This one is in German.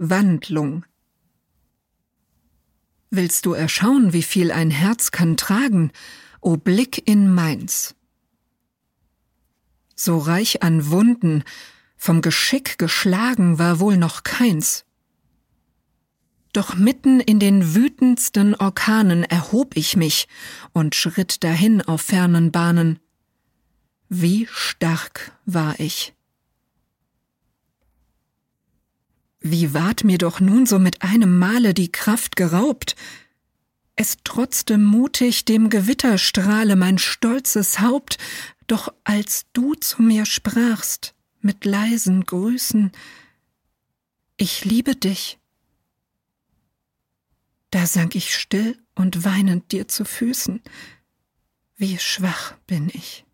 Wandlung Willst du erschauen, wie viel ein Herz kann tragen, o Blick in meins. So reich an Wunden, vom Geschick geschlagen war wohl noch keins. Doch mitten in den wütendsten Orkanen erhob ich mich und schritt dahin auf fernen Bahnen. Wie stark war ich. Wie ward mir doch nun so mit einem Male die Kraft geraubt? Es trotzte mutig dem Gewitterstrahle mein stolzes Haupt, doch als du zu mir sprachst, mit leisen Grüßen, ich liebe dich, da sank ich still und weinend dir zu Füßen, wie schwach bin ich.